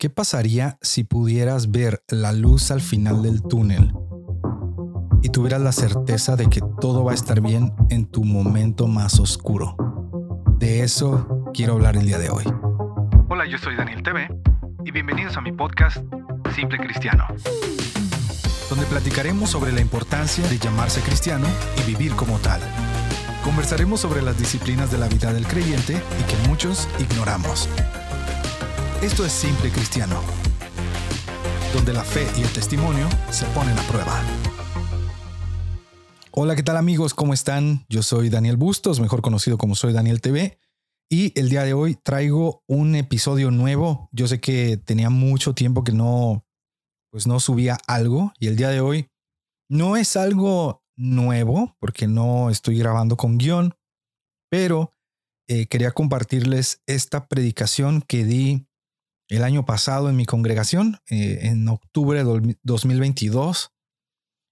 ¿Qué pasaría si pudieras ver la luz al final del túnel y tuvieras la certeza de que todo va a estar bien en tu momento más oscuro? De eso quiero hablar el día de hoy. Hola, yo soy Daniel TV y bienvenidos a mi podcast Simple Cristiano, donde platicaremos sobre la importancia de llamarse cristiano y vivir como tal. Conversaremos sobre las disciplinas de la vida del creyente y que muchos ignoramos. Esto es Simple Cristiano, donde la fe y el testimonio se ponen a prueba. Hola, ¿qué tal amigos? ¿Cómo están? Yo soy Daniel Bustos, mejor conocido como Soy Daniel TV, y el día de hoy traigo un episodio nuevo. Yo sé que tenía mucho tiempo que no, pues no subía algo, y el día de hoy no es algo nuevo, porque no estoy grabando con guion, pero eh, quería compartirles esta predicación que di el año pasado en mi congregación, eh, en octubre de 2022.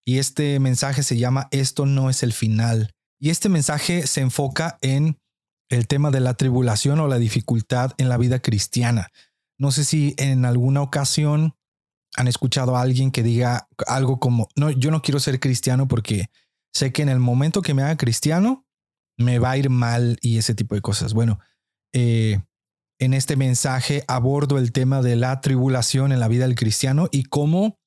Y este mensaje se llama Esto no es el final. Y este mensaje se enfoca en el tema de la tribulación o la dificultad en la vida cristiana. No sé si en alguna ocasión han escuchado a alguien que diga algo como, no, yo no quiero ser cristiano porque sé que en el momento que me haga cristiano, me va a ir mal y ese tipo de cosas. Bueno, eh, en este mensaje abordo el tema de la tribulación en la vida del cristiano y cómo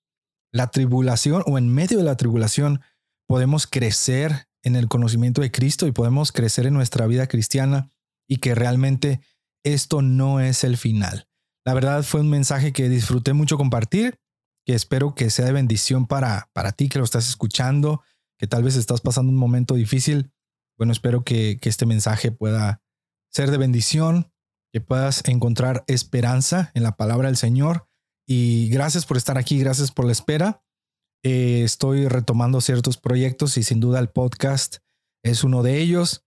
la tribulación o en medio de la tribulación podemos crecer en el conocimiento de Cristo y podemos crecer en nuestra vida cristiana y que realmente esto no es el final. La verdad fue un mensaje que disfruté mucho compartir, que espero que sea de bendición para, para ti que lo estás escuchando, que tal vez estás pasando un momento difícil. Bueno, espero que, que este mensaje pueda ser de bendición que puedas encontrar esperanza en la palabra del Señor. Y gracias por estar aquí, gracias por la espera. Eh, estoy retomando ciertos proyectos y sin duda el podcast es uno de ellos.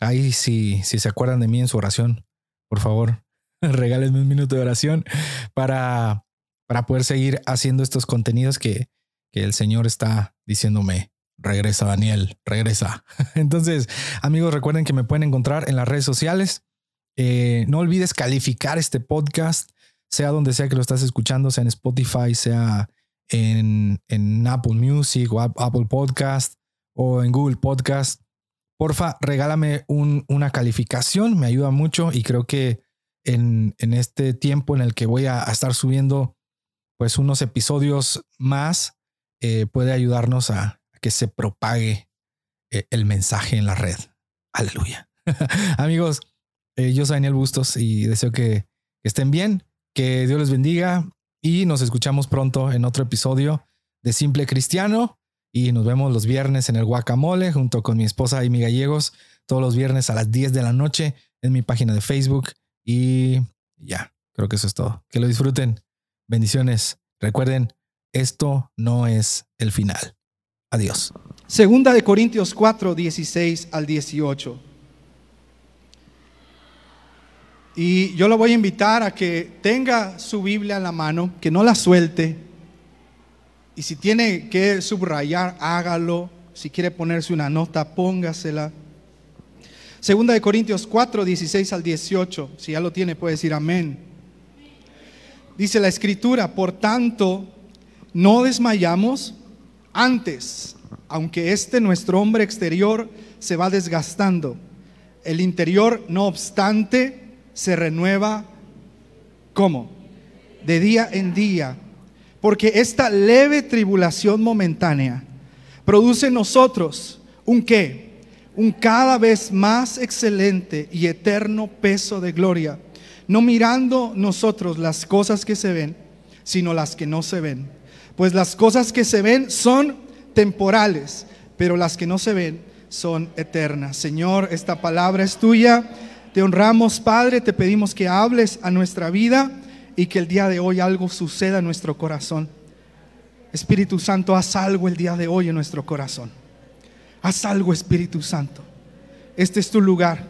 Ahí si, si se acuerdan de mí en su oración, por favor, regálenme un minuto de oración para, para poder seguir haciendo estos contenidos que, que el Señor está diciéndome. Regresa, Daniel, regresa. Entonces, amigos, recuerden que me pueden encontrar en las redes sociales. Eh, no olvides calificar este podcast, sea donde sea que lo estás escuchando, sea en Spotify, sea en, Apple Music o Apple Podcast o en Google Podcast. Porfa, regálame una calificación, me ayuda mucho y creo que en, este tiempo en el que voy a, estar subiendo pues unos episodios más, eh, puede ayudarnos a, que se propague eh, el mensaje en la red. Aleluya. Amigos, eh, yo soy Daniel Bustos y deseo que, estén bien, que Dios les bendiga y nos escuchamos pronto en otro episodio de Simple Cristiano y nos vemos los viernes en el Guacamole junto con mi esposa Amy Gallegos todos los viernes a las 10 de la noche en mi página de Facebook y ya, creo que eso es todo. Que lo disfruten. Bendiciones. Recuerden, esto no es el final. Adiós. Segunda de Corintios 4, 16 al 18. Y yo lo voy a invitar a que tenga su Biblia en la mano, que no la suelte. Y si tiene que subrayar, hágalo. Si quiere ponerse una nota, póngasela. Segunda de Corintios 4, 16 al 18. Si ya lo tiene, puede decir amén. Dice la escritura, por tanto, no desmayamos antes, aunque este nuestro hombre exterior se va desgastando. El interior, no obstante, se renueva ¿cómo? De día en día. Porque esta leve tribulación momentánea produce en nosotros un qué? Un cada vez más excelente y eterno peso de gloria. No mirando nosotros las cosas que se ven, sino las que no se ven. Pues las cosas que se ven son temporales, pero las que no se ven son eternas. Señor, esta palabra es tuya te honramos, Padre, te pedimos que hables a nuestra vida y que el día de hoy algo suceda en nuestro corazón. Espíritu Santo, haz algo el día de hoy en nuestro corazón. Haz algo, Espíritu Santo. Este es tu lugar.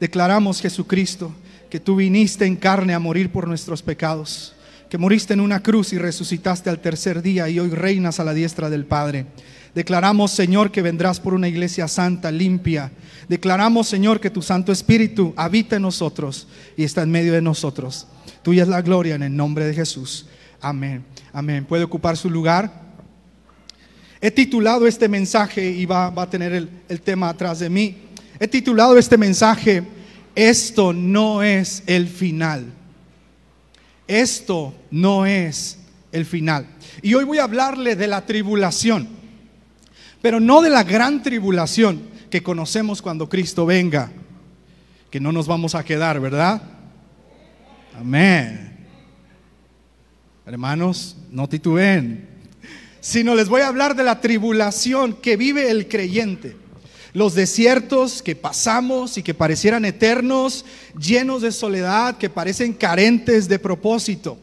Declaramos, Jesucristo, que tú viniste en carne a morir por nuestros pecados, que moriste en una cruz y resucitaste al tercer día y hoy reinas a la diestra del Padre. Declaramos, Señor, que vendrás por una iglesia santa, limpia. Declaramos, Señor, que tu Santo Espíritu habita en nosotros y está en medio de nosotros. Tuya es la gloria en el nombre de Jesús. Amén. Amén. Puede ocupar su lugar. He titulado este mensaje y va, va a tener el, el tema atrás de mí. He titulado este mensaje, esto no es el final. Esto no es el final. Y hoy voy a hablarle de la tribulación pero no de la gran tribulación que conocemos cuando Cristo venga, que no nos vamos a quedar, ¿verdad? Amén. Hermanos, no titubeen, sino les voy a hablar de la tribulación que vive el creyente. Los desiertos que pasamos y que parecieran eternos, llenos de soledad, que parecen carentes de propósito.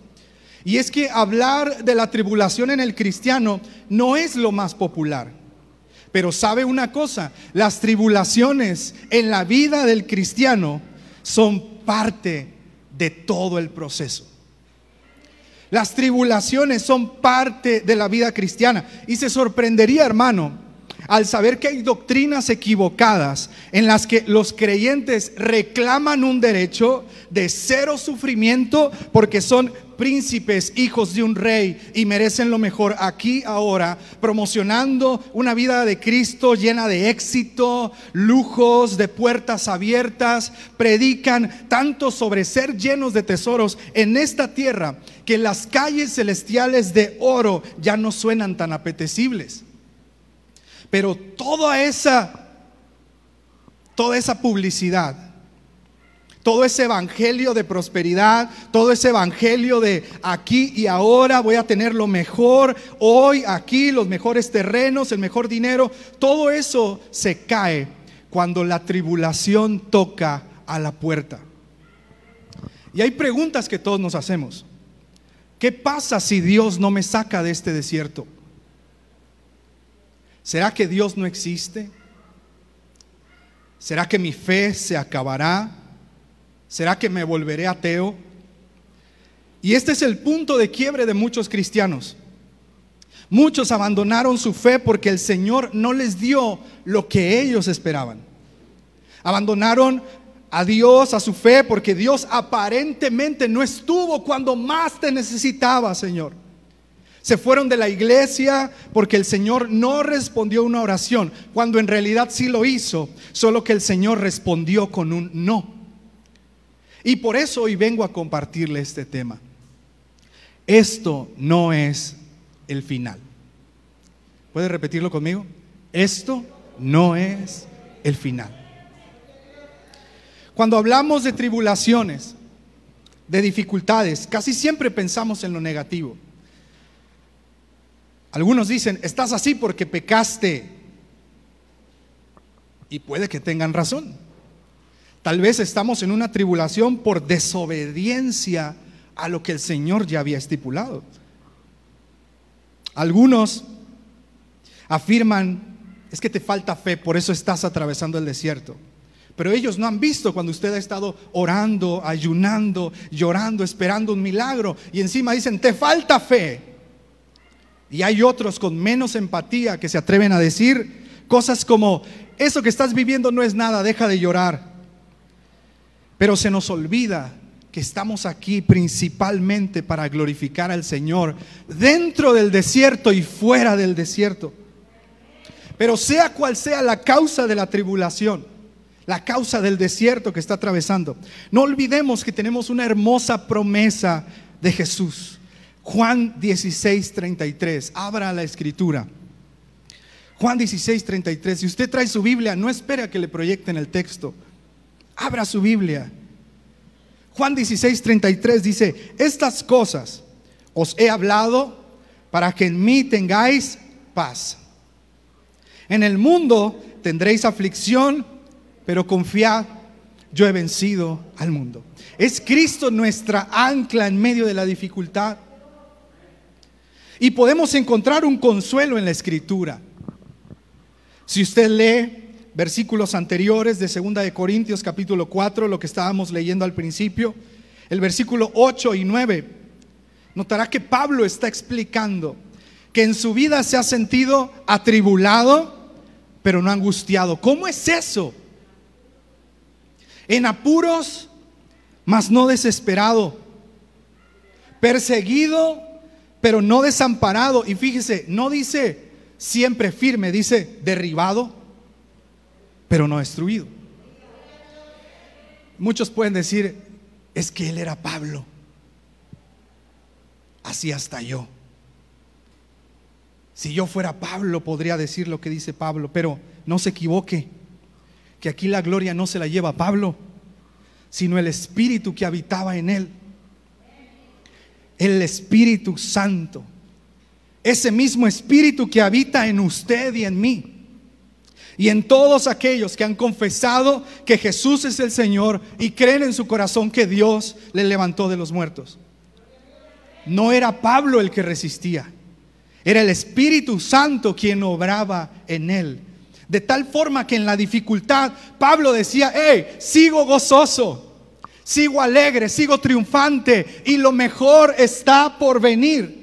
Y es que hablar de la tribulación en el cristiano no es lo más popular. Pero sabe una cosa, las tribulaciones en la vida del cristiano son parte de todo el proceso. Las tribulaciones son parte de la vida cristiana. Y se sorprendería, hermano, al saber que hay doctrinas equivocadas en las que los creyentes reclaman un derecho de cero sufrimiento porque son príncipes, hijos de un rey y merecen lo mejor aquí ahora, promocionando una vida de Cristo llena de éxito, lujos, de puertas abiertas, predican tanto sobre ser llenos de tesoros en esta tierra que las calles celestiales de oro ya no suenan tan apetecibles. Pero toda esa toda esa publicidad todo ese evangelio de prosperidad, todo ese evangelio de aquí y ahora voy a tener lo mejor, hoy, aquí, los mejores terrenos, el mejor dinero, todo eso se cae cuando la tribulación toca a la puerta. Y hay preguntas que todos nos hacemos. ¿Qué pasa si Dios no me saca de este desierto? ¿Será que Dios no existe? ¿Será que mi fe se acabará? ¿Será que me volveré ateo? Y este es el punto de quiebre de muchos cristianos. Muchos abandonaron su fe porque el Señor no les dio lo que ellos esperaban. Abandonaron a Dios, a su fe, porque Dios aparentemente no estuvo cuando más te necesitaba, Señor. Se fueron de la iglesia porque el Señor no respondió una oración, cuando en realidad sí lo hizo, solo que el Señor respondió con un no. Y por eso hoy vengo a compartirle este tema. Esto no es el final. ¿Puede repetirlo conmigo? Esto no es el final. Cuando hablamos de tribulaciones, de dificultades, casi siempre pensamos en lo negativo. Algunos dicen, estás así porque pecaste. Y puede que tengan razón. Tal vez estamos en una tribulación por desobediencia a lo que el Señor ya había estipulado. Algunos afirman, es que te falta fe, por eso estás atravesando el desierto. Pero ellos no han visto cuando usted ha estado orando, ayunando, llorando, esperando un milagro. Y encima dicen, te falta fe. Y hay otros con menos empatía que se atreven a decir cosas como, eso que estás viviendo no es nada, deja de llorar. Pero se nos olvida que estamos aquí principalmente para glorificar al Señor dentro del desierto y fuera del desierto. Pero sea cual sea la causa de la tribulación, la causa del desierto que está atravesando, no olvidemos que tenemos una hermosa promesa de Jesús. Juan 16, 33. Abra la escritura. Juan 16, 33. Si usted trae su Biblia, no espera que le proyecten el texto. Abra su Biblia. Juan 16, 33 dice, estas cosas os he hablado para que en mí tengáis paz. En el mundo tendréis aflicción, pero confiad, yo he vencido al mundo. Es Cristo nuestra ancla en medio de la dificultad. Y podemos encontrar un consuelo en la escritura. Si usted lee versículos anteriores de 2 de Corintios capítulo 4, lo que estábamos leyendo al principio, el versículo 8 y 9, notará que Pablo está explicando que en su vida se ha sentido atribulado, pero no angustiado. ¿Cómo es eso? En apuros, mas no desesperado. Perseguido, pero no desamparado. Y fíjese, no dice siempre firme, dice derribado, pero no destruido. Muchos pueden decir, es que él era Pablo. Así hasta yo. Si yo fuera Pablo, podría decir lo que dice Pablo, pero no se equivoque, que aquí la gloria no se la lleva Pablo, sino el Espíritu que habitaba en él. El Espíritu Santo. Ese mismo Espíritu que habita en usted y en mí. Y en todos aquellos que han confesado que Jesús es el Señor y creen en su corazón que Dios le levantó de los muertos. No era Pablo el que resistía, era el Espíritu Santo quien obraba en él. De tal forma que en la dificultad Pablo decía, hey, sigo gozoso, sigo alegre, sigo triunfante y lo mejor está por venir.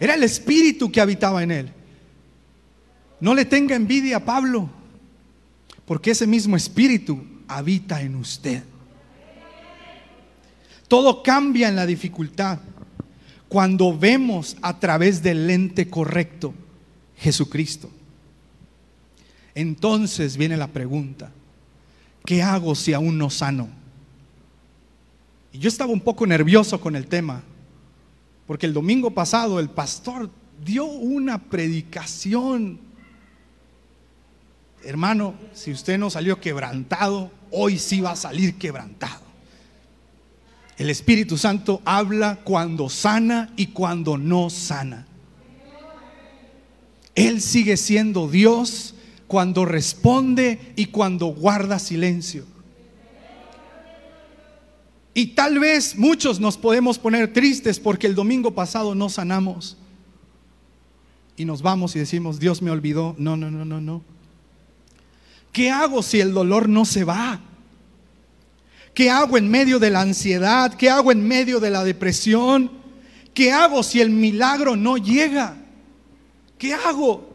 Era el Espíritu que habitaba en él. No le tenga envidia a Pablo, porque ese mismo Espíritu habita en usted. Todo cambia en la dificultad cuando vemos a través del lente correcto Jesucristo. Entonces viene la pregunta, ¿qué hago si aún no sano? Y yo estaba un poco nervioso con el tema, porque el domingo pasado el pastor dio una predicación. Hermano, si usted no salió quebrantado, hoy sí va a salir quebrantado. El Espíritu Santo habla cuando sana y cuando no sana. Él sigue siendo Dios cuando responde y cuando guarda silencio. Y tal vez muchos nos podemos poner tristes porque el domingo pasado no sanamos. Y nos vamos y decimos, Dios me olvidó. No, no, no, no, no. ¿Qué hago si el dolor no se va? ¿Qué hago en medio de la ansiedad? ¿Qué hago en medio de la depresión? ¿Qué hago si el milagro no llega? ¿Qué hago?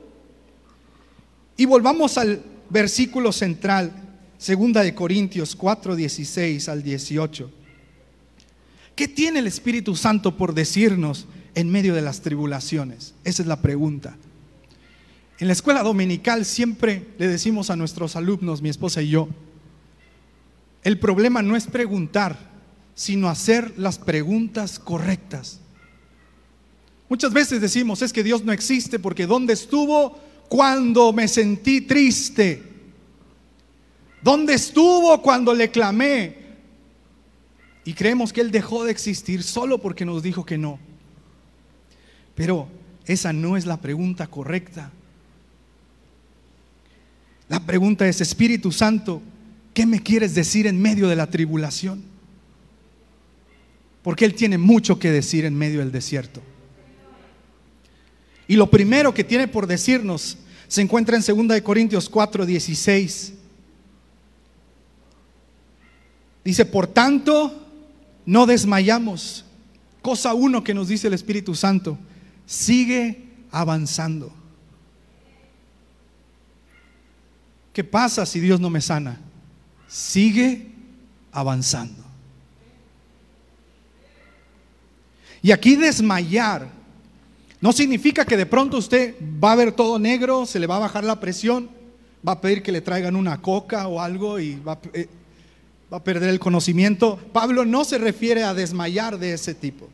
Y volvamos al versículo central, segunda de Corintios 4, 16 al 18. ¿Qué tiene el Espíritu Santo por decirnos en medio de las tribulaciones? Esa es la pregunta. En la escuela dominical siempre le decimos a nuestros alumnos, mi esposa y yo, el problema no es preguntar, sino hacer las preguntas correctas. Muchas veces decimos, es que Dios no existe porque ¿dónde estuvo cuando me sentí triste? ¿Dónde estuvo cuando le clamé? Y creemos que Él dejó de existir solo porque nos dijo que no. Pero esa no es la pregunta correcta. La pregunta es, Espíritu Santo, ¿qué me quieres decir en medio de la tribulación? Porque Él tiene mucho que decir en medio del desierto. Y lo primero que tiene por decirnos se encuentra en 2 Corintios 4, 16. Dice, por tanto, no desmayamos. Cosa uno que nos dice el Espíritu Santo, sigue avanzando. ¿Qué pasa si Dios no me sana? sigue avanzando. Y aquí desmayar no significa que de pronto usted va a ver todo negro, se le va a bajar la presión, va a pedir que le traigan una coca o algo y va, eh, a perder el conocimiento. Pablo no se refiere a desmayar de ese tipo.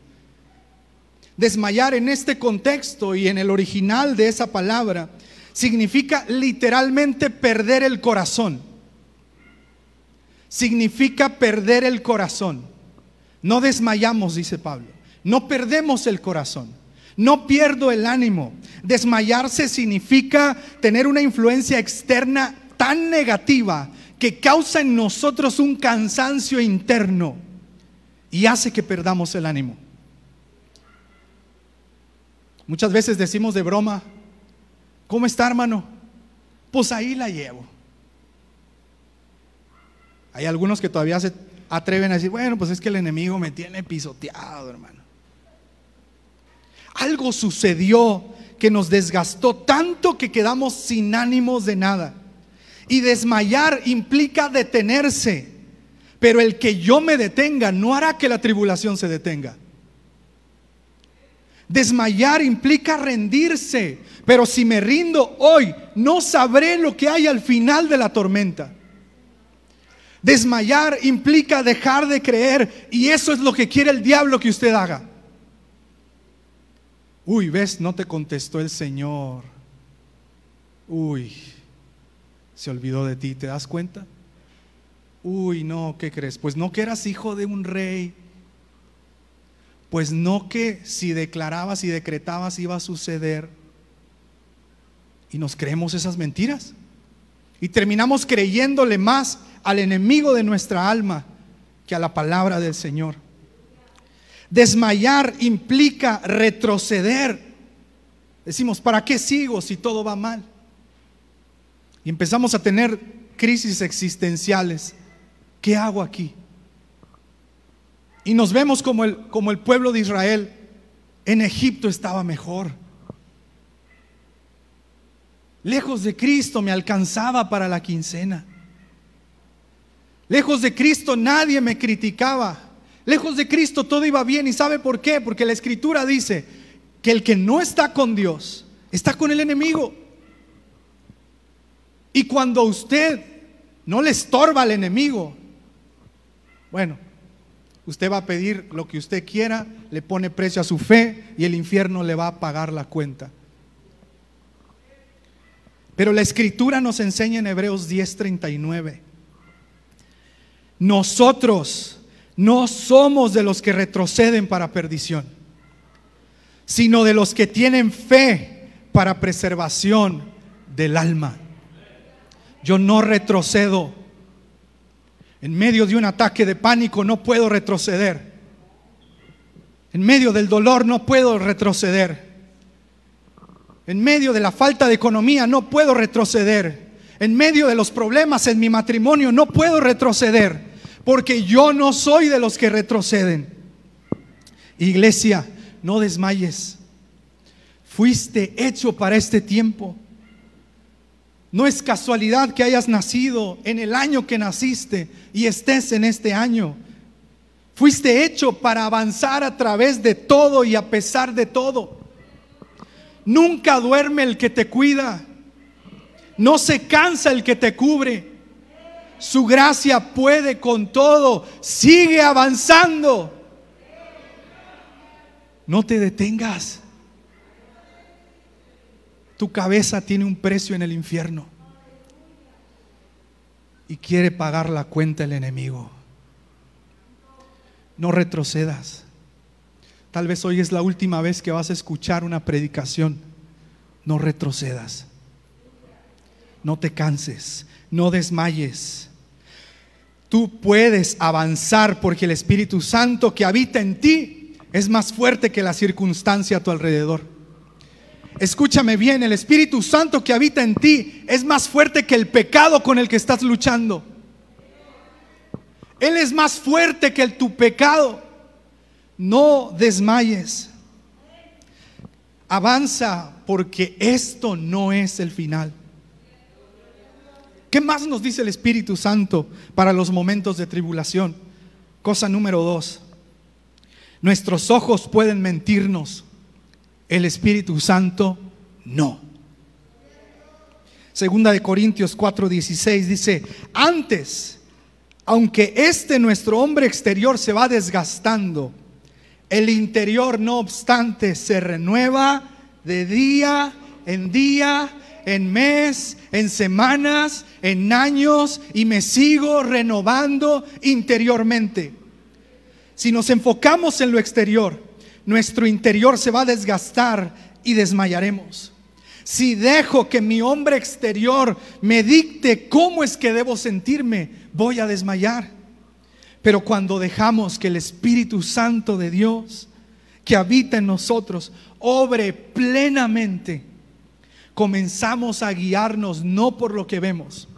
Desmayar en este contexto y en el original de esa palabra significa literalmente perder el corazón significa perder el corazón. No desmayamos, dice Pablo. No perdemos el corazón. No pierdo el ánimo. Desmayarse significa tener una influencia externa tan negativa que causa en nosotros un cansancio interno y hace que perdamos el ánimo. Muchas veces decimos de broma, ¿cómo está hermano? Pues ahí la llevo. Hay algunos que todavía se atreven a decir, bueno, pues es que el enemigo me tiene pisoteado, hermano. algo sucedió que nos desgastó tanto que quedamos sin ánimos de nada. Y desmayar implica detenerse. Pero el que yo me detenga no hará que la tribulación se detenga. Desmayar implica rendirse. Pero si me rindo hoy, no sabré lo que hay al final de la tormenta. Desmayar implica dejar de creer y eso es lo que quiere el diablo que usted haga. Uy, ves, no te contestó el Señor. Uy, se olvidó de ti, ¿te das cuenta? Uy, no, ¿qué crees? Pues no que eras hijo de un rey. Pues no que si declarabas y decretabas iba a suceder. Y nos creemos esas mentiras. Y terminamos creyéndole más al enemigo de nuestra alma que a la palabra del Señor. Desmayar implica retroceder. Decimos, ¿para qué sigo si todo va mal? Y empezamos a tener crisis existenciales. ¿Qué hago aquí? Y nos vemos como el, como el pueblo de Israel. En Egipto estaba mejor. Lejos de Cristo me alcanzaba para la quincena. Lejos de Cristo nadie me criticaba. Lejos de Cristo todo iba bien. ¿Y sabe por qué? Porque la escritura dice que el que no está con Dios está con el enemigo. Y cuando usted no le estorba al enemigo, bueno, usted va a pedir lo que usted quiera, le pone precio a su fe y el infierno le va a pagar la cuenta. Pero la escritura nos enseña en Hebreos 10:39 nosotros no somos de los que retroceden para perdición, sino de los que tienen fe para preservación del alma. Yo no retrocedo. En medio de un ataque de pánico no puedo retroceder. En medio del dolor no puedo retroceder. En medio de la falta de economía no puedo retroceder. En medio de los problemas en mi matrimonio no puedo retroceder porque yo no soy de los que retroceden. Iglesia, no desmayes. Fuiste hecho para este tiempo. No es casualidad que hayas nacido en el año que naciste y estés en este año. Fuiste hecho para avanzar a través de todo y a pesar de todo. Nunca duerme el que te cuida. No se cansa el que te cubre. Su gracia puede con todo. Sigue avanzando. No te detengas. Tu cabeza tiene un precio en el infierno. Y quiere pagar la cuenta el enemigo. No retrocedas. Tal vez hoy es la última vez que vas a escuchar una predicación. No retrocedas. No te canses. No desmayes. Tú puedes avanzar porque el Espíritu Santo que habita en ti es más fuerte que la circunstancia a tu alrededor. Escúchame bien, el Espíritu Santo que habita en ti es más fuerte que el pecado con el que estás luchando. Él es más fuerte que tu pecado. No desmayes. Avanza porque esto no es el final. ¿Qué más nos dice el Espíritu Santo para los momentos de tribulación? Cosa número dos. Nuestros ojos pueden mentirnos. El Espíritu Santo no. Segunda de Corintios 4:16 dice, antes, aunque este nuestro hombre exterior se va desgastando, el interior no obstante se renueva de día en día en mes, en semanas, en años y me sigo renovando interiormente. Si nos enfocamos en lo exterior, nuestro interior se va a desgastar y desmayaremos. Si dejo que mi hombre exterior me dicte cómo es que debo sentirme, voy a desmayar. Pero cuando dejamos que el Espíritu Santo de Dios, que habita en nosotros, obre plenamente, comenzamos a guiarnos no por lo que vemos,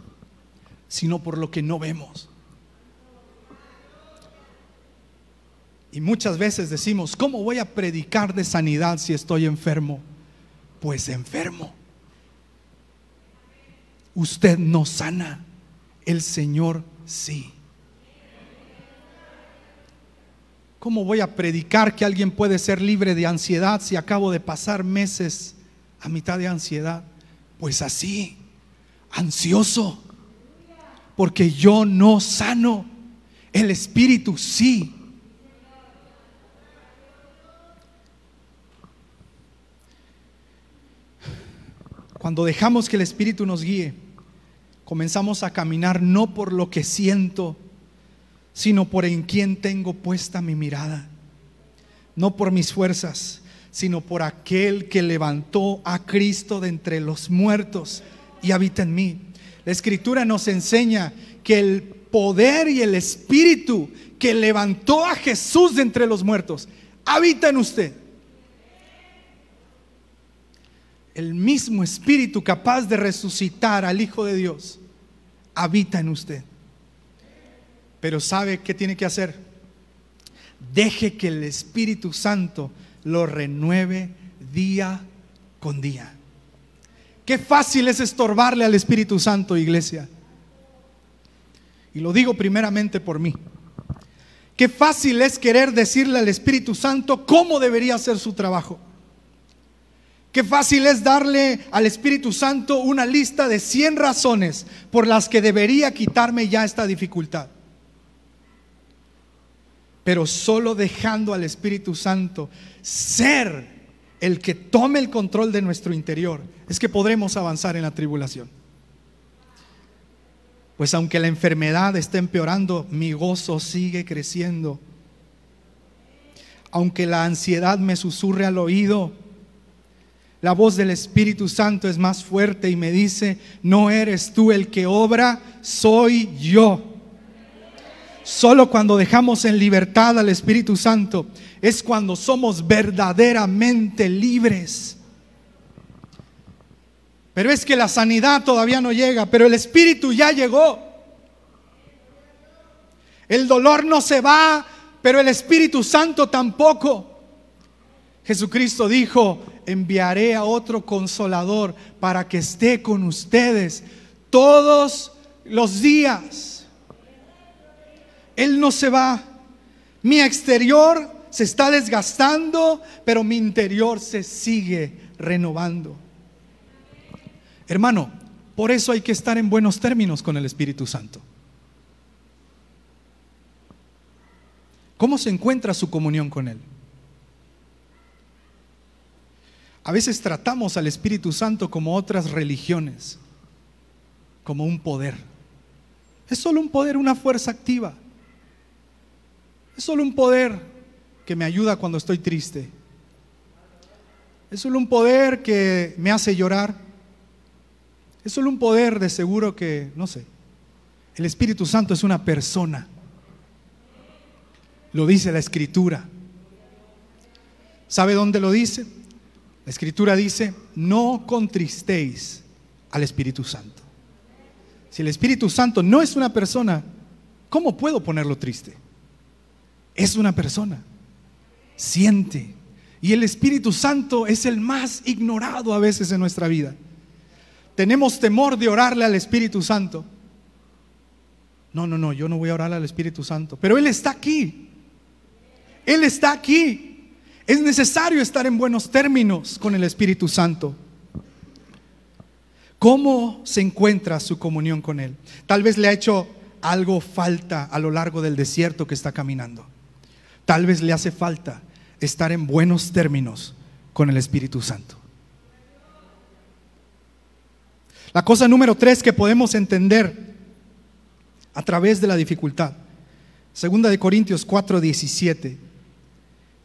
sino por lo que no vemos. Y muchas veces decimos, ¿cómo voy a predicar de sanidad si estoy enfermo? Pues enfermo. Usted no sana, el Señor sí. ¿Cómo voy a predicar que alguien puede ser libre de ansiedad si acabo de pasar meses a mitad de ansiedad? Pues así, ansioso, porque yo no sano, el Espíritu sí. Cuando dejamos que el Espíritu nos guíe, comenzamos a caminar no por lo que siento, sino por en quien tengo puesta mi mirada. No por mis fuerzas, sino por aquel que levantó a Cristo de entre los muertos y habita en mí. La escritura nos enseña que el poder y el espíritu que levantó a Jesús de entre los muertos habita en usted. El mismo Espíritu capaz de resucitar al Hijo de Dios habita en usted. Pero ¿sabe qué tiene que hacer? Deje que el Espíritu Santo lo renueve día con día. Qué fácil es estorbarle al Espíritu Santo, iglesia. Y lo digo primeramente por mí. Qué fácil es querer decirle al Espíritu Santo cómo debería hacer su trabajo. Qué fácil es darle al Espíritu Santo una lista de 100 razones por las que debería quitarme ya esta dificultad. Pero solo dejando al Espíritu Santo ser el que tome el control de nuestro interior, es que podremos avanzar en la tribulación. Pues aunque la enfermedad esté empeorando, mi gozo sigue creciendo. Aunque la ansiedad me susurre al oído, la voz del Espíritu Santo es más fuerte y me dice, no eres tú el que obra, soy yo. Solo cuando dejamos en libertad al Espíritu Santo es cuando somos verdaderamente libres. Pero es que la sanidad todavía no llega, pero el Espíritu ya llegó. El dolor no se va, pero el Espíritu Santo tampoco. Jesucristo dijo, enviaré a otro consolador para que esté con ustedes todos los días. Él no se va. Mi exterior se está desgastando, pero mi interior se sigue renovando. Hermano, por eso hay que estar en buenos términos con el Espíritu Santo. ¿Cómo se encuentra su comunión con Él? A veces tratamos al Espíritu Santo como otras religiones, como un poder. Es solo un poder, una fuerza activa. Es solo un poder que me ayuda cuando estoy triste. Es solo un poder que me hace llorar. Es solo un poder de seguro que, no sé, el Espíritu Santo es una persona. Lo dice la Escritura. ¿Sabe dónde lo dice? La escritura dice, no contristéis al Espíritu Santo. Si el Espíritu Santo no es una persona, ¿cómo puedo ponerlo triste? Es una persona, siente. Y el Espíritu Santo es el más ignorado a veces en nuestra vida. Tenemos temor de orarle al Espíritu Santo. No, no, no, yo no voy a orarle al Espíritu Santo, pero Él está aquí. Él está aquí. Es necesario estar en buenos términos con el Espíritu Santo. ¿Cómo se encuentra su comunión con Él? Tal vez le ha hecho algo falta a lo largo del desierto que está caminando. Tal vez le hace falta estar en buenos términos con el Espíritu Santo. La cosa número tres que podemos entender a través de la dificultad. Segunda de Corintios 4, 17.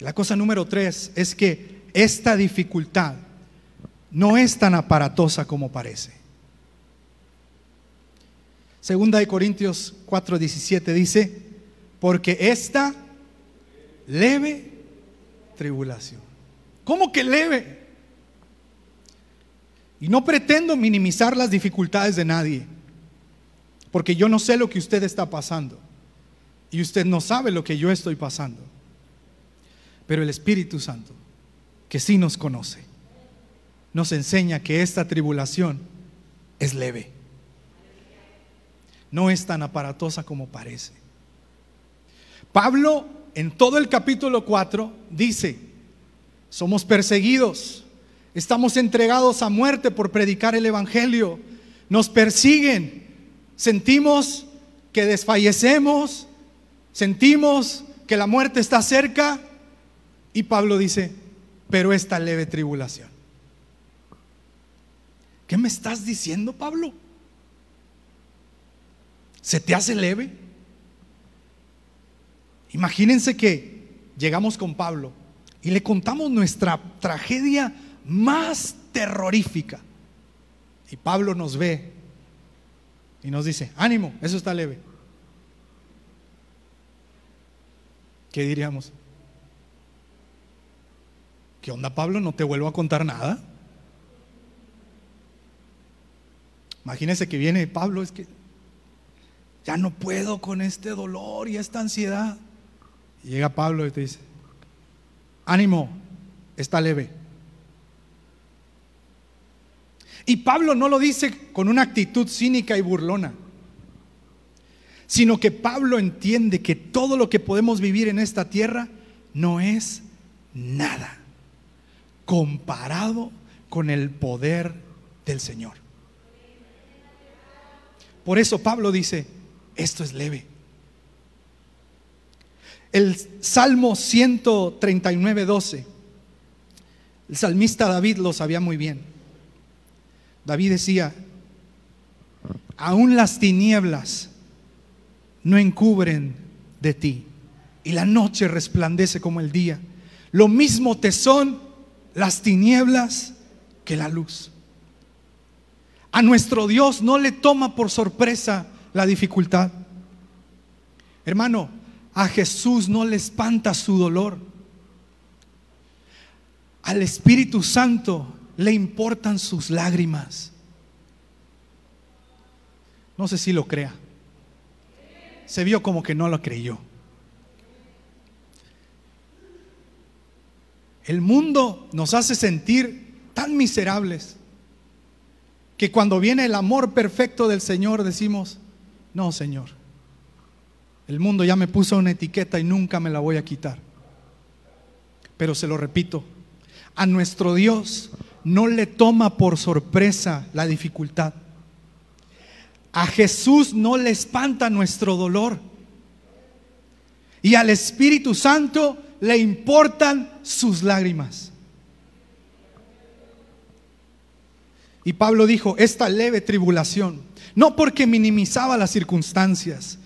La cosa número tres es que esta dificultad no es tan aparatosa como parece. Segunda de Corintios 4:17 dice, porque esta leve tribulación. ¿Cómo que leve? Y no pretendo minimizar las dificultades de nadie, porque yo no sé lo que usted está pasando y usted no sabe lo que yo estoy pasando. Pero el Espíritu Santo, que sí nos conoce, nos enseña que esta tribulación es leve. No es tan aparatosa como parece. Pablo en todo el capítulo 4 dice, somos perseguidos, estamos entregados a muerte por predicar el Evangelio, nos persiguen, sentimos que desfallecemos, sentimos que la muerte está cerca y Pablo dice, pero esta leve tribulación. ¿Qué me estás diciendo, Pablo? ¿Se te hace leve? Imagínense que llegamos con Pablo y le contamos nuestra tragedia más terrorífica. Y Pablo nos ve y nos dice, ánimo, eso está leve. ¿Qué diríamos? ¿Qué onda, Pablo? No te vuelvo a contar nada. Imagínense que viene Pablo, es que ya no puedo con este dolor y esta ansiedad. Y llega Pablo y te dice, ánimo, está leve. Y Pablo no lo dice con una actitud cínica y burlona, sino que Pablo entiende que todo lo que podemos vivir en esta tierra no es nada comparado con el poder del Señor. Por eso Pablo dice, esto es leve. El Salmo 139, 12. El salmista David lo sabía muy bien. David decía, aún las tinieblas no encubren de ti, y la noche resplandece como el día. Lo mismo te son las tinieblas que la luz. A nuestro Dios no le toma por sorpresa la dificultad. Hermano, a Jesús no le espanta su dolor. Al Espíritu Santo le importan sus lágrimas. No sé si lo crea. Se vio como que no lo creyó. El mundo nos hace sentir tan miserables que cuando viene el amor perfecto del Señor decimos, no, Señor, el mundo ya me puso una etiqueta y nunca me la voy a quitar. Pero se lo repito, a nuestro Dios no le toma por sorpresa la dificultad. A Jesús no le espanta nuestro dolor. Y al Espíritu Santo le importan sus lágrimas. Y Pablo dijo, esta leve tribulación, no porque minimizaba las circunstancias,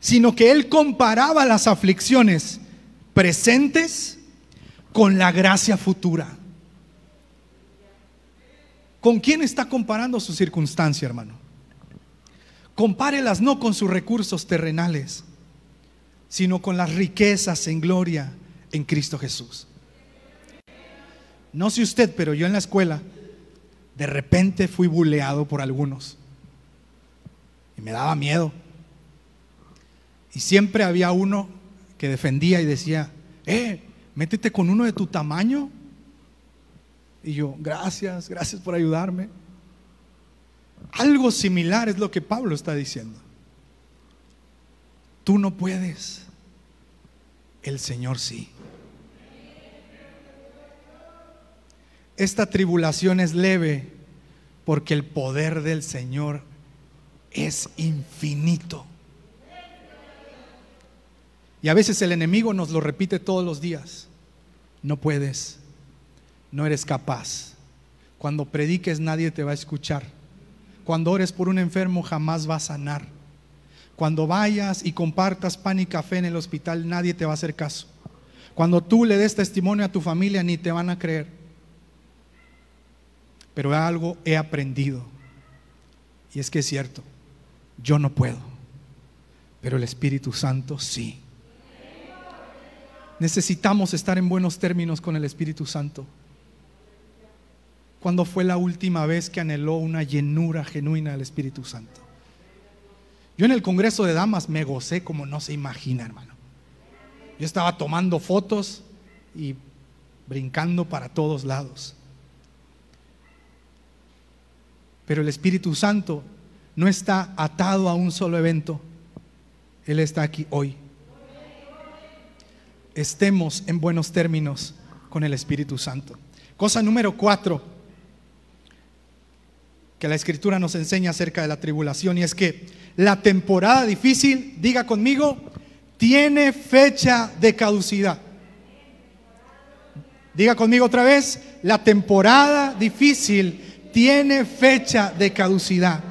sino que él comparaba las aflicciones presentes con la gracia futura. ¿Con quién está comparando su circunstancia, hermano? Compárelas no con sus recursos terrenales, sino con las riquezas en gloria en Cristo Jesús. No sé usted, pero yo en la escuela de repente fui buleado por algunos y me daba miedo. Y siempre había uno que defendía y decía, eh, métete con uno de tu tamaño. Y yo, gracias, gracias por ayudarme. Algo similar es lo que Pablo está diciendo. Tú no puedes, el Señor sí. Esta tribulación es leve porque el poder del Señor es infinito. Y a veces el enemigo nos lo repite todos los días. No puedes, no eres capaz. Cuando prediques nadie te va a escuchar. Cuando ores por un enfermo jamás va a sanar. Cuando vayas y compartas pan y café en el hospital nadie te va a hacer caso. Cuando tú le des testimonio a tu familia ni te van a creer. Pero algo he aprendido. Y es que es cierto, yo no puedo. Pero el Espíritu Santo sí. Necesitamos estar en buenos términos con el Espíritu Santo. ¿Cuándo fue la última vez que anheló una llenura genuina del Espíritu Santo? Yo en el Congreso de Damas me gocé como no se imagina, hermano. Yo estaba tomando fotos y brincando para todos lados. Pero el Espíritu Santo no está atado a un solo evento. Él está aquí hoy. Estemos en buenos términos con el Espíritu Santo. Cosa número cuatro que la Escritura nos enseña acerca de la tribulación y es que la temporada difícil, diga conmigo, tiene fecha de caducidad. Diga conmigo otra vez, la temporada difícil tiene fecha de caducidad.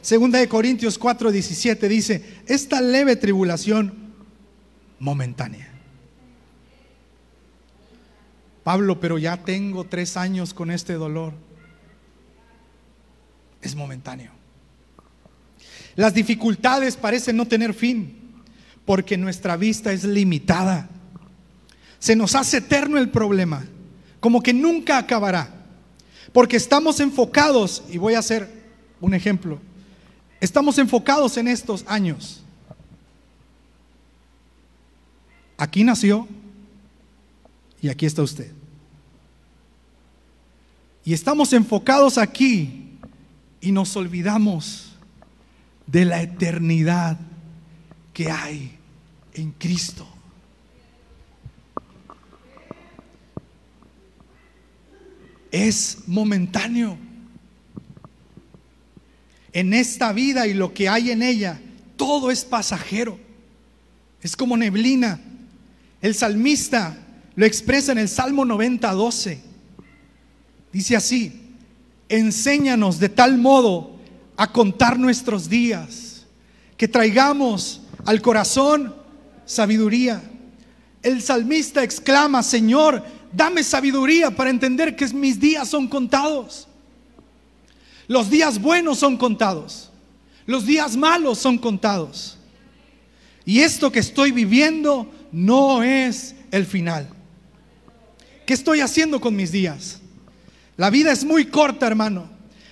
Segunda de Corintios 4, 17 dice, esta leve tribulación momentánea. Pablo, pero ya tengo tres años con este dolor. Es momentáneo. Las dificultades parecen no tener fin porque nuestra vista es limitada. Se nos hace eterno el problema, como que nunca acabará. Porque estamos enfocados, y voy a hacer un ejemplo, estamos enfocados en estos años. Aquí nació y aquí está usted. Y estamos enfocados aquí y nos olvidamos de la eternidad que hay en Cristo. Es momentáneo. En esta vida y lo que hay en ella, todo es pasajero. Es como neblina. El salmista lo expresa en el Salmo 90, 12. Dice así, enséñanos de tal modo a contar nuestros días, que traigamos al corazón sabiduría. El salmista exclama, Señor, dame sabiduría para entender que mis días son contados. Los días buenos son contados. Los días malos son contados. Y esto que estoy viviendo no es el final. ¿Qué estoy haciendo con mis días? La vida es muy corta, hermano,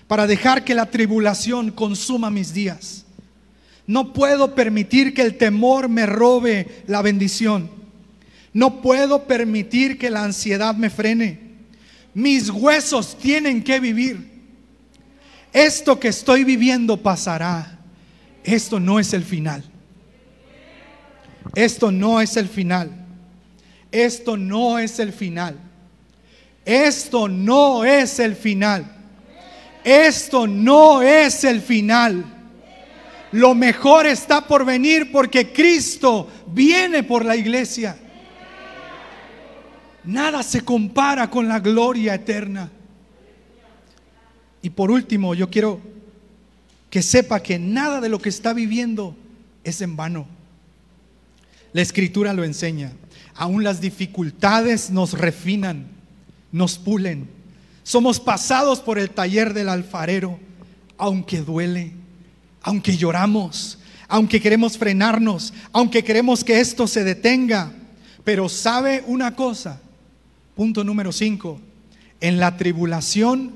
para dejar que la tribulación consuma mis días. No puedo permitir que el temor me robe la bendición. No puedo permitir que la ansiedad me frene. Mis huesos tienen que vivir. Esto que estoy viviendo pasará. Esto no es el final. Esto no es el final. Esto no es el final. Esto no es el final. Esto no es el final. Lo mejor está por venir porque Cristo viene por la iglesia. Nada se compara con la gloria eterna. Y por último, yo quiero que sepa que nada de lo que está viviendo es en vano. La escritura lo enseña. Aún las dificultades nos refinan nos pulen. Somos pasados por el taller del alfarero, aunque duele, aunque lloramos, aunque queremos frenarnos, aunque queremos que esto se detenga. Pero sabe una cosa, punto número 5, en la tribulación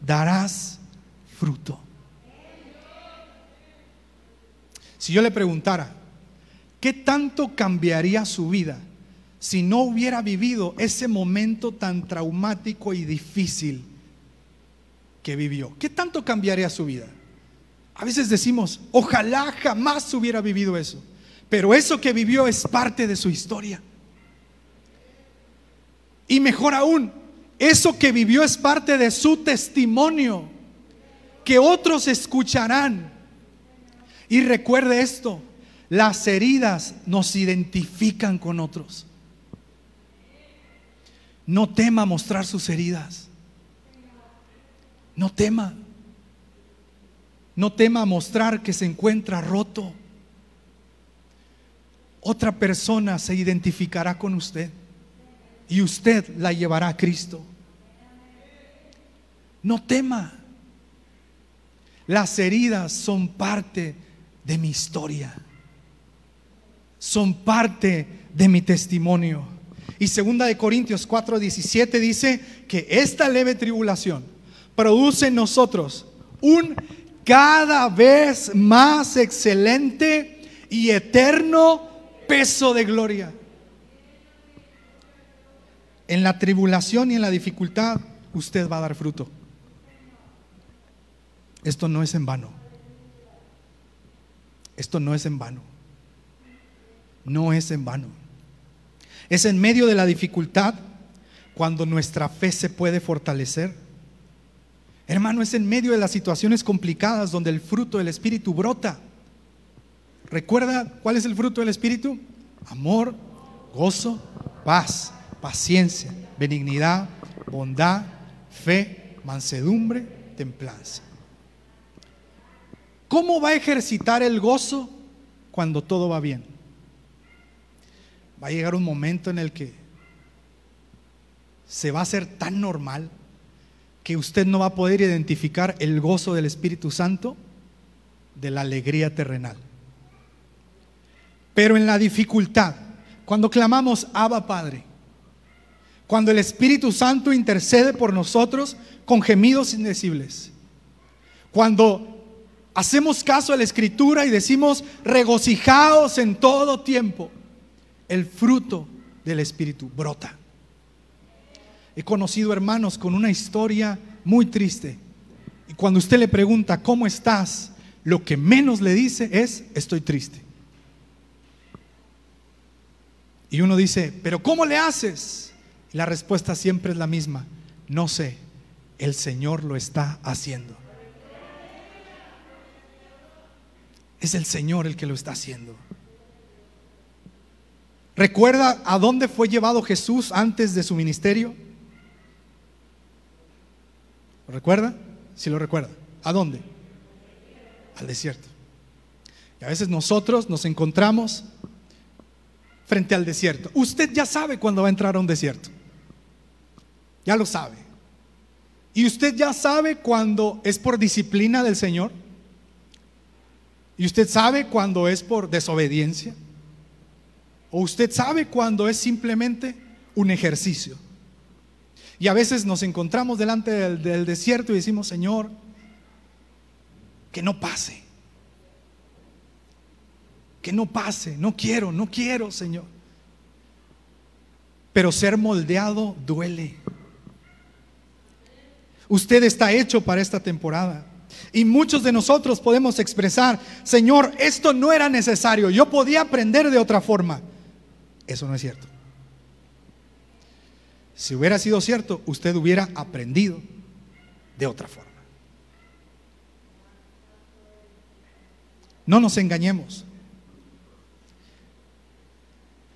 darás fruto. Si yo le preguntara, ¿qué tanto cambiaría su vida si no hubiera vivido ese momento tan traumático y difícil que vivió? ¿Qué tanto cambiaría su vida? A veces decimos, ojalá jamás hubiera vivido eso, pero eso que vivió es parte de su historia. Y mejor aún, eso que vivió es parte de su testimonio, que otros escucharán. Y recuerde esto, las heridas nos identifican con otros. No tema mostrar sus heridas. No tema. No tema mostrar que se encuentra roto. Otra persona se identificará con usted y usted la llevará a Cristo. No tema. Las heridas son parte de mi historia. Son parte de mi testimonio. Y segunda de Corintios 4:17 dice que esta leve tribulación produce en nosotros un cada vez más excelente y eterno peso de gloria. En la tribulación y en la dificultad, usted va a dar fruto. Esto no es en vano. Esto no es en vano. No es en vano. Es en medio de la dificultad cuando nuestra fe se puede fortalecer. Hermano, es en medio de las situaciones complicadas donde el fruto del Espíritu brota. ¿Recuerda cuál es el fruto del Espíritu? Amor, gozo, paz, paciencia, benignidad, bondad, fe, mansedumbre, templanza. ¿Cómo va a ejercitar el gozo cuando todo va bien? Va a llegar un momento en el que se va a hacer tan normal que usted no va a poder identificar el gozo del Espíritu Santo de la alegría terrenal. Pero en la dificultad, cuando clamamos, Abba Padre, cuando el Espíritu Santo intercede por nosotros con gemidos indecibles, cuando hacemos caso a la Escritura y decimos, regocijaos en todo tiempo, el fruto del Espíritu brota. He conocido hermanos con una historia muy triste. Y cuando usted le pregunta, ¿cómo estás? Lo que menos le dice es, estoy triste. Y uno dice, ¿pero cómo le haces? La respuesta siempre es la misma, no sé, el Señor lo está haciendo. Es el Señor el que lo está haciendo. ¿Recuerda a dónde fue llevado Jesús antes de su ministerio? ¿Lo recuerda? Si lo recuerda. ¿A dónde? Al desierto. Y a veces nosotros nos encontramos frente al desierto. Usted ya sabe cuándo va a entrar a un desierto. Ya lo sabe. Y usted ya sabe cuando es por disciplina del Señor. Y usted sabe cuando es por desobediencia. O usted sabe cuando es simplemente un ejercicio. Y a veces nos encontramos delante del, desierto y decimos, Señor, que no pase. Que no pase. No quiero, no quiero, Señor. Pero ser moldeado duele. Usted está hecho para esta temporada. Y muchos de nosotros podemos expresar, Señor, esto no era necesario, yo podía aprender de otra forma. Eso no es cierto. Si hubiera sido cierto, usted hubiera aprendido de otra forma. No nos engañemos.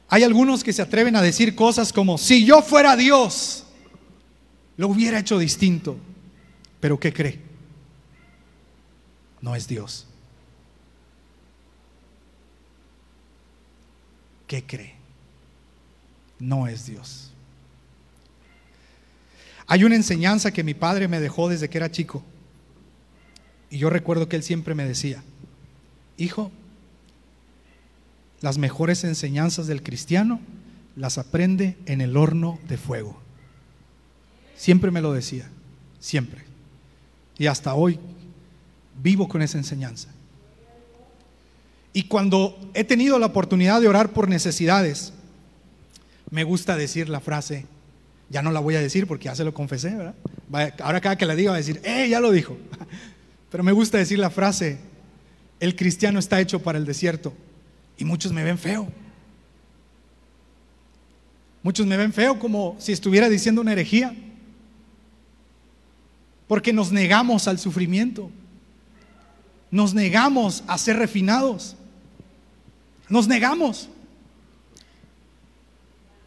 Hay algunos que se atreven a decir cosas como, si yo fuera Dios, lo hubiera hecho distinto. Pero ¿qué cree? No es Dios. ¿Qué cree? No es Dios. Hay una enseñanza que mi padre me dejó desde que era chico. Y yo recuerdo que él siempre me decía, hijo, las mejores enseñanzas del cristiano las aprende en el horno de fuego. Siempre me lo decía, siempre. Y hasta hoy vivo con esa enseñanza. Y cuando he tenido la oportunidad de orar por necesidades, me gusta decir la frase, ya no la voy a decir porque ya se lo confesé, ¿verdad? Ahora cada que la diga va a decir, ¡eh, ya lo dijo! Pero me gusta decir la frase, el cristiano está hecho para el desierto. Y muchos me ven feo. Muchos me ven feo como si estuviera diciendo una herejía. Porque nos negamos al sufrimiento. Nos negamos a ser refinados. Nos negamos.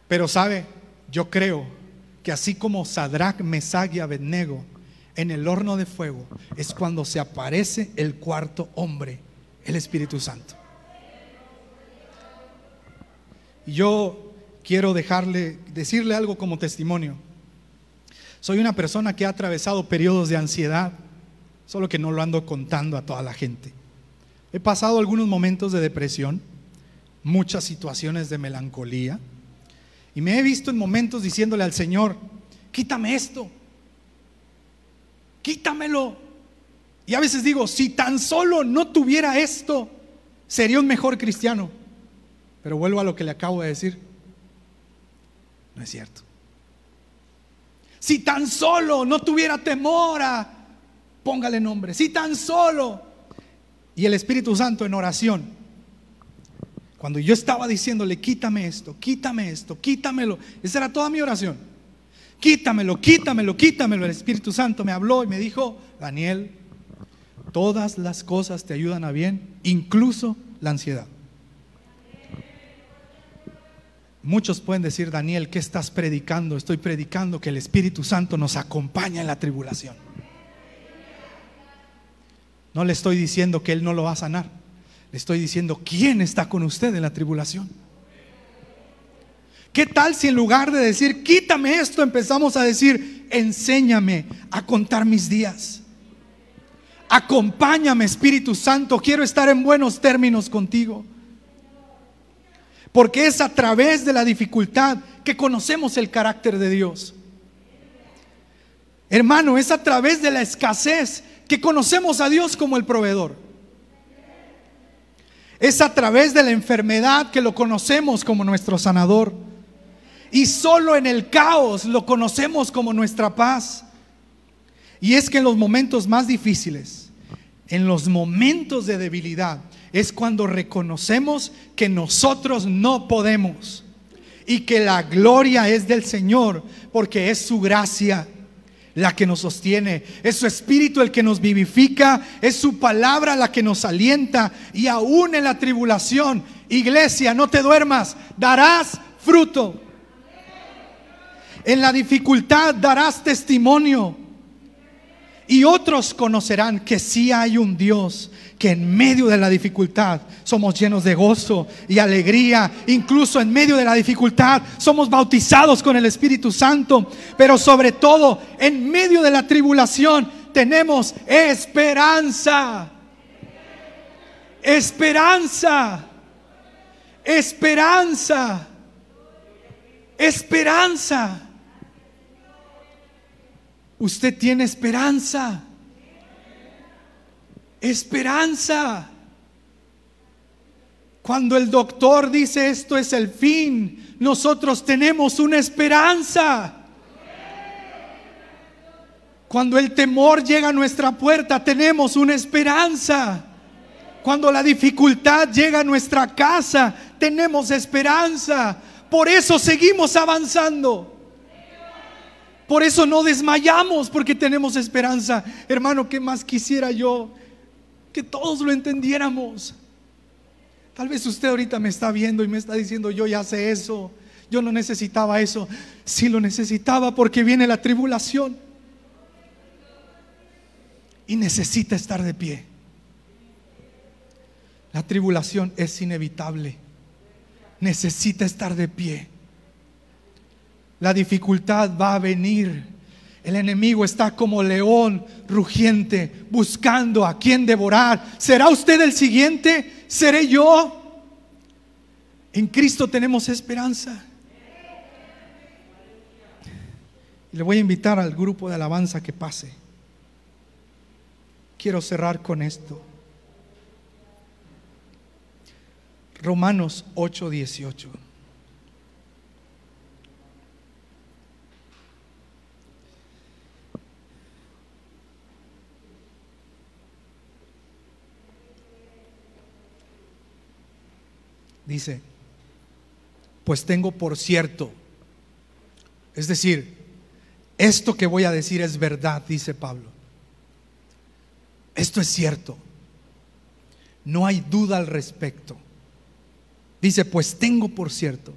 Pero sabe, yo creo que así como Sadrach, Mesach y Abednego en el horno de fuego es cuando se aparece el cuarto hombre, el Espíritu Santo. Y yo quiero dejarle decirle algo como testimonio. Soy una persona que ha atravesado periodos de ansiedad, solo que no lo ando contando a toda la gente. He pasado algunos momentos de depresión, muchas situaciones de melancolía, y me he visto en momentos diciéndole al Señor, quítame esto, quítamelo. Y a veces digo, si tan solo no tuviera esto, sería un mejor cristiano. Pero vuelvo a lo que le acabo de decir. No es cierto. Si tan solo no tuviera temor a, póngale nombre, si tan solo. Y el Espíritu Santo en oración, cuando yo estaba diciéndole, quítame esto, quítame esto, quítamelo, esa era toda mi oración. Quítamelo, quítamelo, quítamelo. El Espíritu Santo me habló y me dijo, Daniel, todas las cosas te ayudan a bien, incluso la ansiedad. Muchos pueden decir, Daniel, ¿qué estás predicando? Estoy predicando que el Espíritu Santo nos acompaña en la tribulación. No le estoy diciendo que Él no lo va a sanar. Le estoy diciendo, ¿quién está con usted en la tribulación? ¿Qué tal si en lugar de decir, quítame esto, empezamos a decir, enséñame a contar mis días? Acompáñame, Espíritu Santo, quiero estar en buenos términos contigo. Porque es a través de la dificultad que conocemos el carácter de Dios. Hermano, es a través de la escasez que conocemos a Dios como el proveedor. Es a través de la enfermedad que lo conocemos como nuestro sanador. Y solo en el caos lo conocemos como nuestra paz. Y es que en los momentos más difíciles, en los momentos de debilidad, es cuando reconocemos que nosotros no podemos y que la gloria es del Señor, porque es su gracia la que nos sostiene, es su espíritu el que nos vivifica, es su palabra la que nos alienta y aún en la tribulación, iglesia, no te duermas, darás fruto. En la dificultad darás testimonio. Y otros conocerán que sí hay un Dios, que en medio de la dificultad somos llenos de gozo y alegría. Incluso en medio de la dificultad somos bautizados con el Espíritu Santo. Pero sobre todo, en medio de la tribulación tenemos esperanza. Esperanza. Esperanza. Esperanza. Usted tiene esperanza. Esperanza. Cuando el doctor dice esto es el fin, nosotros tenemos una esperanza. Cuando el temor llega a nuestra puerta, tenemos una esperanza. Cuando la dificultad llega a nuestra casa, tenemos esperanza. Por eso seguimos avanzando. Por eso no desmayamos porque tenemos esperanza. Hermano, ¿qué más quisiera yo? Que todos lo entendiéramos. Tal vez usted ahorita me está viendo y me está diciendo, yo ya sé eso, yo no necesitaba eso. Sí lo necesitaba porque viene la tribulación. Y necesita estar de pie. La tribulación es inevitable. Necesita estar de pie. La dificultad va a venir. El enemigo está como león rugiente buscando a quien devorar. ¿Será usted el siguiente? ¿Seré yo? En Cristo tenemos esperanza. le voy a invitar al grupo de alabanza que pase. Quiero cerrar con esto. Romanos 8:18. Dice, pues tengo por cierto, es decir, esto que voy a decir es verdad, dice Pablo. Esto es cierto. No hay duda al respecto. Dice, pues tengo por cierto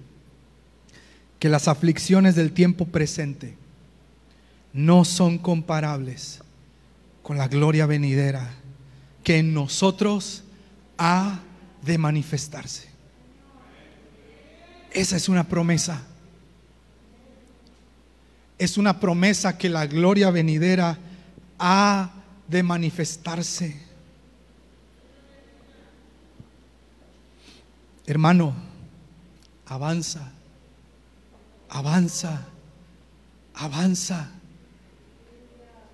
que las aflicciones del tiempo presente no son comparables con la gloria venidera que en nosotros ha de manifestarse. Esa es una promesa. Es una promesa que la gloria venidera ha de manifestarse. Hermano, avanza, avanza, avanza.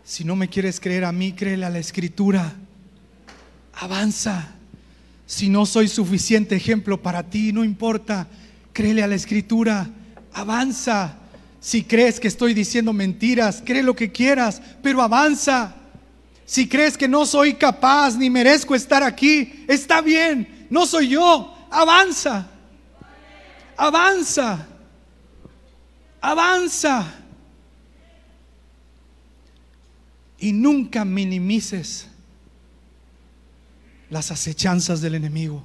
Si no me quieres creer a mí, créele a la escritura. Avanza. Si no soy suficiente ejemplo para ti, no importa. Créele a la escritura, avanza. Si crees que estoy diciendo mentiras, cree lo que quieras, pero avanza. Si crees que no soy capaz ni merezco estar aquí, está bien, no soy yo, avanza. Avanza. Avanza. Y nunca minimices las acechanzas del enemigo.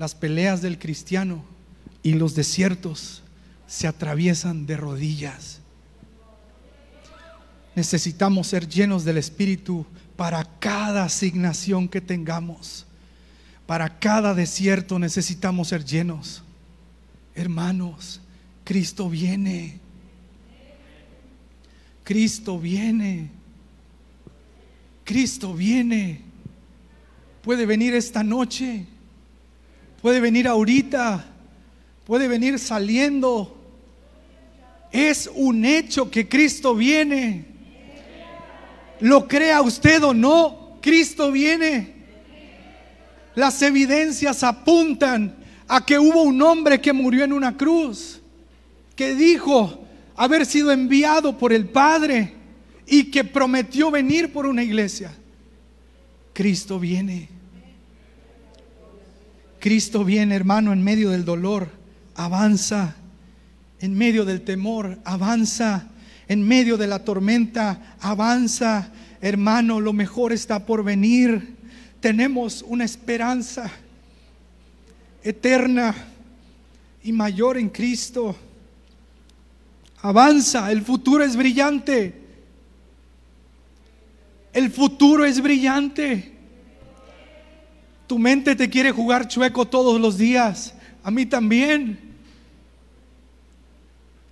Las peleas del cristiano y los desiertos se atraviesan de rodillas. Necesitamos ser llenos del Espíritu para cada asignación que tengamos. Para cada desierto necesitamos ser llenos. Hermanos, Cristo viene. Cristo viene. Cristo viene. Puede venir esta noche. Puede venir ahorita. Puede venir saliendo. Es un hecho que Cristo viene. Lo crea usted o no, Cristo viene. Las evidencias apuntan a que hubo un hombre que murió en una cruz, que dijo haber sido enviado por el Padre y que prometió venir por una iglesia. Cristo viene. Cristo viene, hermano, en medio del dolor. Avanza. En medio del temor. Avanza. En medio de la tormenta. Avanza. Hermano, lo mejor está por venir tenemos una esperanza eterna y mayor en Cristo. Avanza, el futuro es brillante. El futuro es brillante. Tu mente te quiere jugar chueco todos los días. A mí también.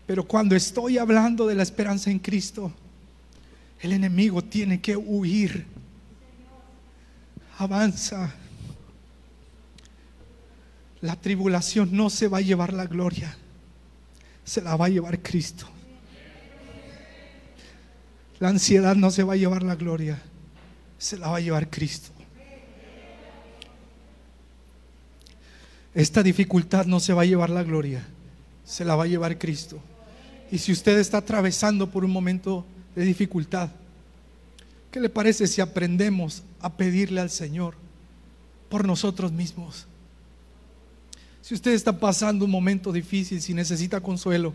Pero cuando estoy hablando de la esperanza en Cristo, el enemigo tiene que huir avanza. La tribulación no se va a llevar la gloria, se la va a llevar Cristo. La ansiedad no se va a llevar la gloria, se la va a llevar Cristo. Esta dificultad no se va a llevar la gloria, se la va a llevar Cristo. Y si usted está atravesando por un momento de dificultad, ¿Qué le parece si aprendemos a pedirle al Señor por nosotros mismos? Si usted está pasando un momento difícil, si necesita consuelo,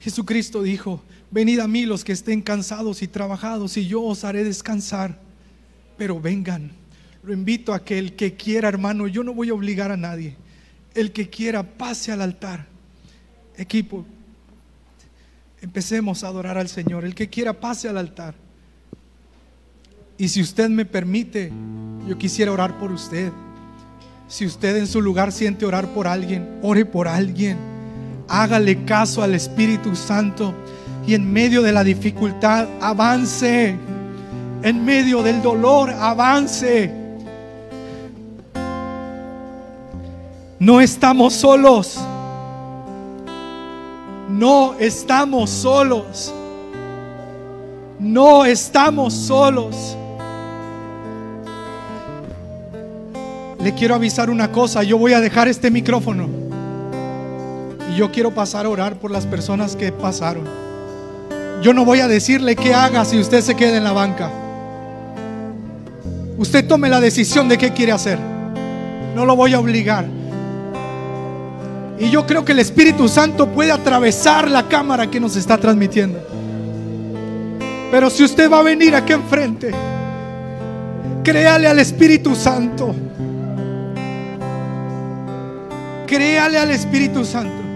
Jesucristo dijo, venid a mí los que estén cansados y trabajados y yo os haré descansar. Pero vengan, lo invito a que el que quiera, hermano, yo no voy a obligar a nadie, el que quiera pase al altar. Equipo, empecemos a adorar al Señor, el que quiera pase al altar. Y si usted me permite, yo quisiera orar por usted. Si usted en su lugar siente orar por alguien, ore por alguien. Hágale caso al Espíritu Santo y en medio de la dificultad avance. En medio del dolor avance. No estamos solos. No estamos solos. No estamos solos. Le quiero avisar una cosa, yo voy a dejar este micrófono y yo quiero pasar a orar por las personas que pasaron. Yo no voy a decirle qué haga si usted se queda en la banca. Usted tome la decisión de qué quiere hacer. No lo voy a obligar. Y yo creo que el Espíritu Santo puede atravesar la cámara que nos está transmitiendo. Pero si usted va a venir aquí enfrente, créale al Espíritu Santo. Créale al Espíritu Santo.